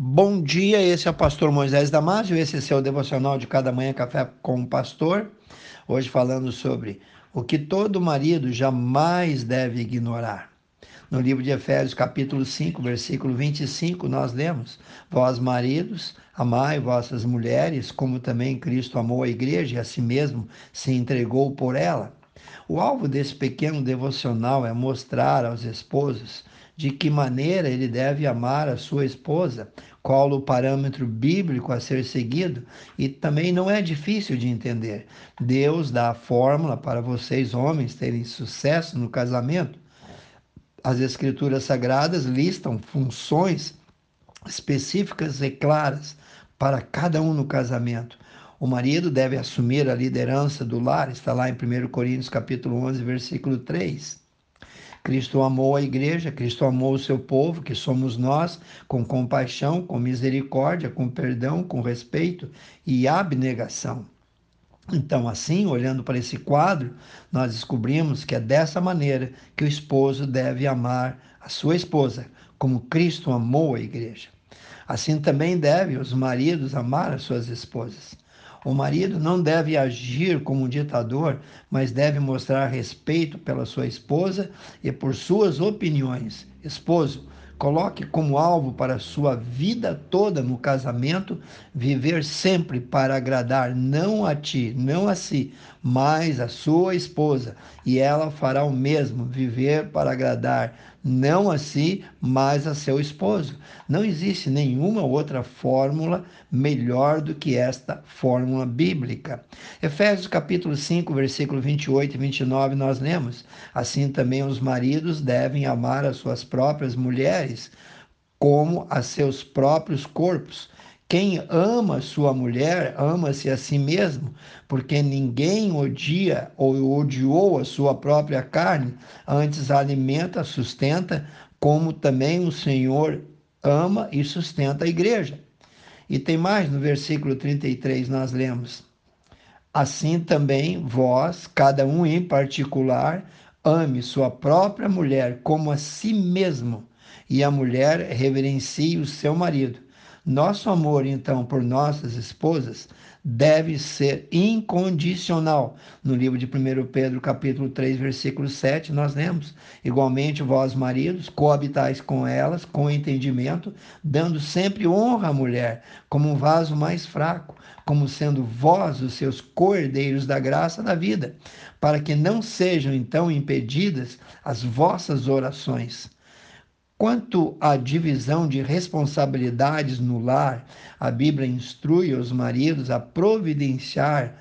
Bom dia, esse é o pastor Moisés Damásio, esse é seu devocional de cada manhã café com o pastor. Hoje falando sobre o que todo marido jamais deve ignorar. No livro de Efésios, capítulo 5, versículo 25, nós lemos: Vós, maridos, amai vossas mulheres, como também Cristo amou a igreja e a si mesmo se entregou por ela. O alvo desse pequeno devocional é mostrar aos esposos de que maneira ele deve amar a sua esposa, qual o parâmetro bíblico a ser seguido, e também não é difícil de entender. Deus dá a fórmula para vocês, homens, terem sucesso no casamento. As Escrituras Sagradas listam funções específicas e claras para cada um no casamento. O marido deve assumir a liderança do lar, está lá em 1 Coríntios capítulo 11, versículo 3. Cristo amou a igreja, Cristo amou o seu povo, que somos nós, com compaixão, com misericórdia, com perdão, com respeito e abnegação. Então, assim, olhando para esse quadro, nós descobrimos que é dessa maneira que o esposo deve amar a sua esposa, como Cristo amou a igreja. Assim também devem os maridos amar as suas esposas. O marido não deve agir como um ditador, mas deve mostrar respeito pela sua esposa e por suas opiniões. Esposo, coloque como alvo para sua vida toda no casamento viver sempre para agradar não a ti, não a si, mas a sua esposa, e ela fará o mesmo, viver para agradar não a si, mas a seu esposo. Não existe nenhuma outra fórmula melhor do que esta fórmula bíblica. Efésios capítulo 5, versículo 28 e 29 nós lemos: Assim também os maridos devem amar as suas próprias mulheres como a seus próprios corpos. Quem ama sua mulher, ama-se a si mesmo, porque ninguém odia ou odiou a sua própria carne, antes alimenta, sustenta, como também o Senhor ama e sustenta a igreja. E tem mais no versículo 33, nós lemos: Assim também vós, cada um em particular, ame sua própria mulher como a si mesmo, e a mulher reverencie o seu marido. Nosso amor, então, por nossas esposas deve ser incondicional. No livro de 1 Pedro, capítulo 3, versículo 7, nós lemos: Igualmente, vós, maridos, coabitais com elas com entendimento, dando sempre honra à mulher, como um vaso mais fraco, como sendo vós os seus cordeiros da graça da vida, para que não sejam então impedidas as vossas orações. Quanto à divisão de responsabilidades no lar, a Bíblia instrui os maridos a providenciar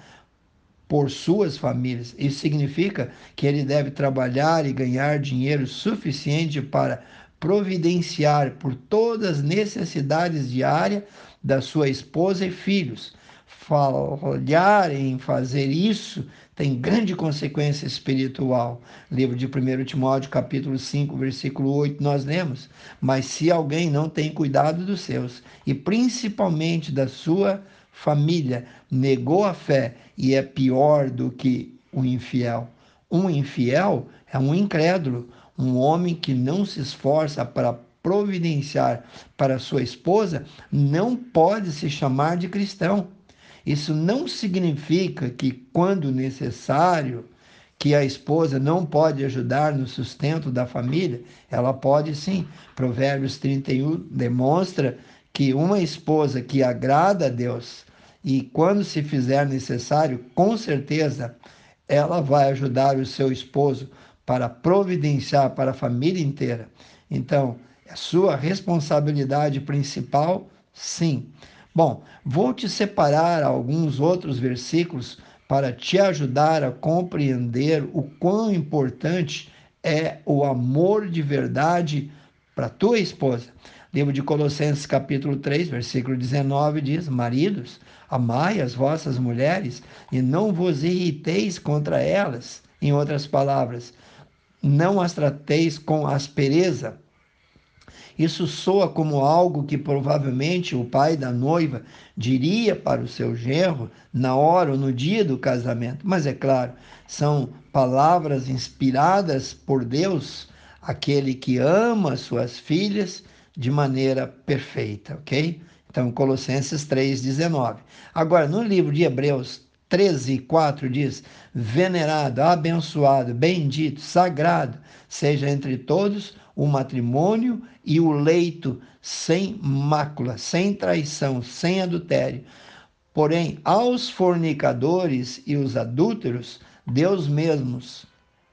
por suas famílias. Isso significa que ele deve trabalhar e ganhar dinheiro suficiente para providenciar por todas as necessidades diárias da sua esposa e filhos. Falhar em fazer isso tem grande consequência espiritual. Livro de 1 Timóteo, capítulo 5, versículo 8, nós lemos: Mas se alguém não tem cuidado dos seus, e principalmente da sua família, negou a fé e é pior do que o infiel. Um infiel é um incrédulo, um homem que não se esforça para providenciar para sua esposa, não pode se chamar de cristão. Isso não significa que, quando necessário, que a esposa não pode ajudar no sustento da família, ela pode sim. Provérbios 31 demonstra que uma esposa que agrada a Deus e quando se fizer necessário, com certeza ela vai ajudar o seu esposo para providenciar para a família inteira. Então, é sua responsabilidade principal, sim. Bom, vou te separar alguns outros versículos para te ajudar a compreender o quão importante é o amor de verdade para tua esposa. Livro de Colossenses, capítulo 3, versículo 19 diz: Maridos, amai as vossas mulheres e não vos irriteis contra elas. Em outras palavras, não as trateis com aspereza isso soa como algo que provavelmente o pai da noiva diria para o seu genro na hora ou no dia do casamento. Mas é claro, são palavras inspiradas por Deus. Aquele que ama suas filhas de maneira perfeita, ok? Então, Colossenses 3,19. Agora, no livro de Hebreus 13, 4 diz: Venerado, abençoado, bendito, sagrado seja entre todos o matrimônio e o leito sem mácula, sem traição, sem adultério. Porém, aos fornicadores e os adúlteros, Deus mesmos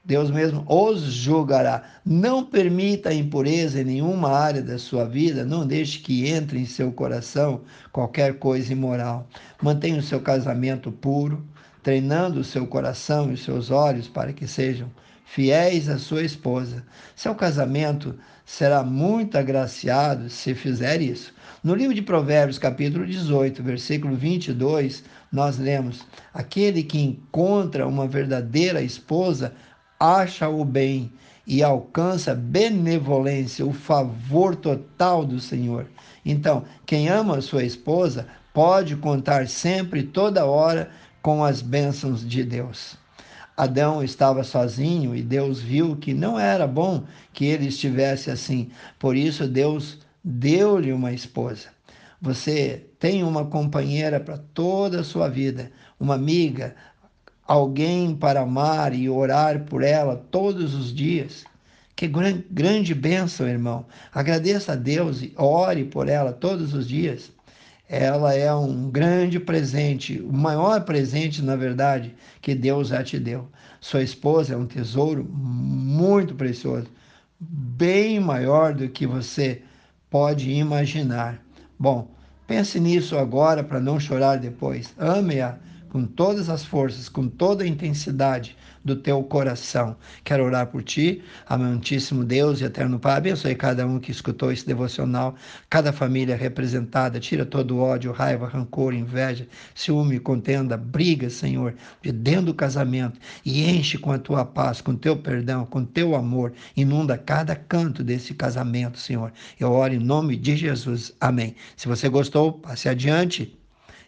Deus mesmo os julgará. Não permita impureza em nenhuma área da sua vida, não deixe que entre em seu coração qualquer coisa imoral. Mantenha o seu casamento puro, treinando o seu coração e os seus olhos para que sejam fiéis à sua esposa. Seu casamento será muito agraciado se fizer isso. No livro de Provérbios, capítulo 18, versículo 22, nós lemos: Aquele que encontra uma verdadeira esposa acha o bem e alcança benevolência, o favor total do Senhor. Então, quem ama sua esposa pode contar sempre, toda hora, com as bênçãos de Deus. Adão estava sozinho e Deus viu que não era bom que ele estivesse assim. Por isso, Deus deu-lhe uma esposa. Você tem uma companheira para toda a sua vida, uma amiga, alguém para amar e orar por ela todos os dias. Que grande bênção, irmão. Agradeça a Deus e ore por ela todos os dias. Ela é um grande presente, o maior presente, na verdade, que Deus já te deu. Sua esposa é um tesouro muito precioso, bem maior do que você pode imaginar. Bom, pense nisso agora para não chorar depois. Ame-a com todas as forças, com toda a intensidade do teu coração. Quero orar por ti, amantíssimo Deus e eterno Pai. Abençoe cada um que escutou esse devocional, cada família representada. Tira todo ódio, raiva, rancor, inveja, ciúme, contenda, briga, Senhor, de dentro do casamento e enche com a tua paz, com teu perdão, com teu amor. Inunda cada canto desse casamento, Senhor. Eu oro em nome de Jesus. Amém. Se você gostou, passe adiante